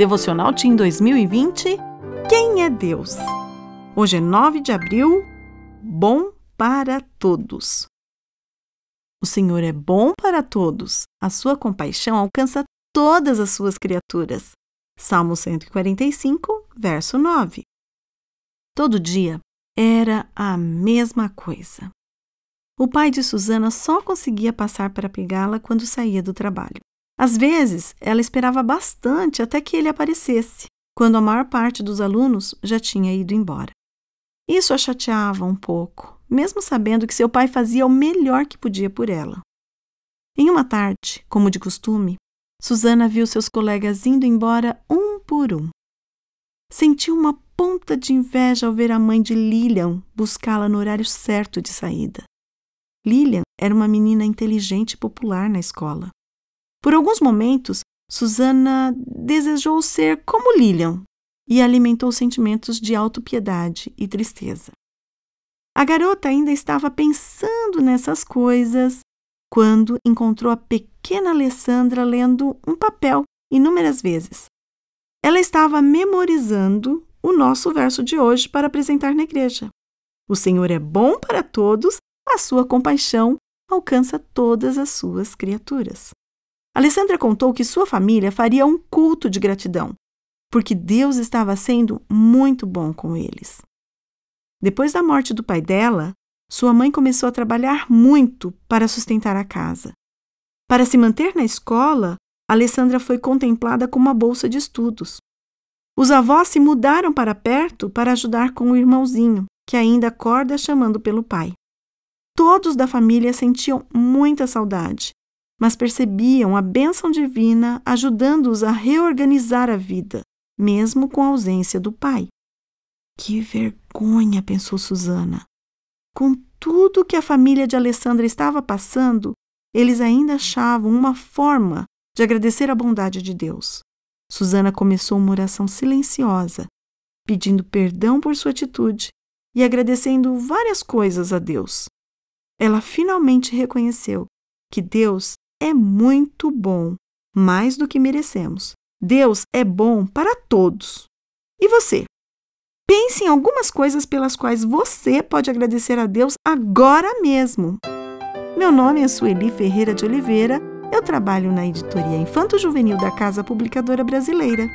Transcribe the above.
Devocional Team 2020 Quem é Deus? Hoje é 9 de abril, bom para todos. O Senhor é bom para todos, a sua compaixão alcança todas as suas criaturas. Salmo 145, verso 9. Todo dia era a mesma coisa. O pai de Susana só conseguia passar para pegá-la quando saía do trabalho. Às vezes, ela esperava bastante até que ele aparecesse, quando a maior parte dos alunos já tinha ido embora. Isso a chateava um pouco, mesmo sabendo que seu pai fazia o melhor que podia por ela. Em uma tarde, como de costume, Susana viu seus colegas indo embora um por um. Sentiu uma ponta de inveja ao ver a mãe de Lilian buscá-la no horário certo de saída. Lilian era uma menina inteligente e popular na escola. Por alguns momentos, Susana desejou ser como Lilian e alimentou sentimentos de autopiedade e tristeza. A garota ainda estava pensando nessas coisas quando encontrou a pequena Alessandra lendo um papel inúmeras vezes. Ela estava memorizando o nosso verso de hoje para apresentar na igreja. O Senhor é bom para todos, a sua compaixão alcança todas as suas criaturas. Alessandra contou que sua família faria um culto de gratidão, porque Deus estava sendo muito bom com eles. Depois da morte do pai dela, sua mãe começou a trabalhar muito para sustentar a casa. Para se manter na escola, Alessandra foi contemplada com uma bolsa de estudos. Os avós se mudaram para perto para ajudar com o irmãozinho, que ainda acorda chamando pelo pai. Todos da família sentiam muita saudade mas percebiam a bênção divina ajudando-os a reorganizar a vida, mesmo com a ausência do pai. Que vergonha, pensou Susana. Com tudo que a família de Alessandra estava passando, eles ainda achavam uma forma de agradecer a bondade de Deus. Susana começou uma oração silenciosa, pedindo perdão por sua atitude e agradecendo várias coisas a Deus. Ela finalmente reconheceu que Deus é muito bom, mais do que merecemos. Deus é bom para todos. E você? Pense em algumas coisas pelas quais você pode agradecer a Deus agora mesmo. Meu nome é Sueli Ferreira de Oliveira. Eu trabalho na editoria Infanto Juvenil da Casa Publicadora Brasileira.